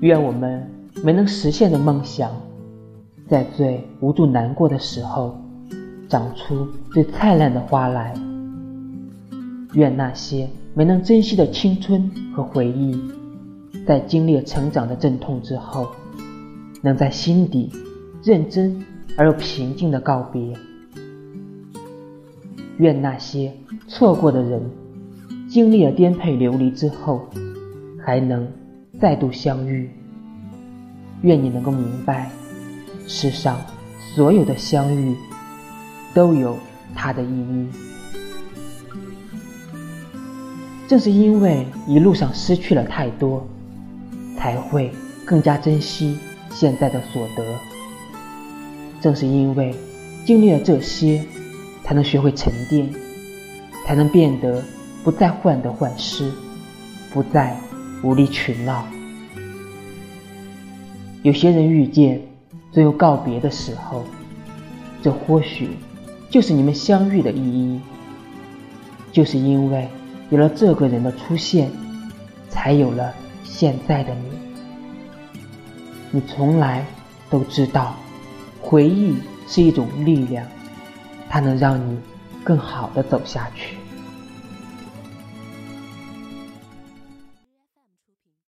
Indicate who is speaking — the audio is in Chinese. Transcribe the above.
Speaker 1: 愿我们没能实现的梦想，在最无助难过的时候，长出最灿烂的花来。愿那些没能珍惜的青春和回忆，在经历了成长的阵痛之后，能在心底认真而又平静的告别。愿那些错过的人，经历了颠沛流离之后，还能再度相遇。愿你能够明白，世上所有的相遇，都有它的意义。正是因为一路上失去了太多，才会更加珍惜现在的所得。正是因为经历了这些，才能学会沉淀，才能变得不再患得患失，不再无理取闹。有些人遇见，总有告别的时候，这或许就是你们相遇的意义。就是因为。有了这个人的出现，才有了现在的你。你从来都知道，回忆是一种力量，它能让你更好的走下去。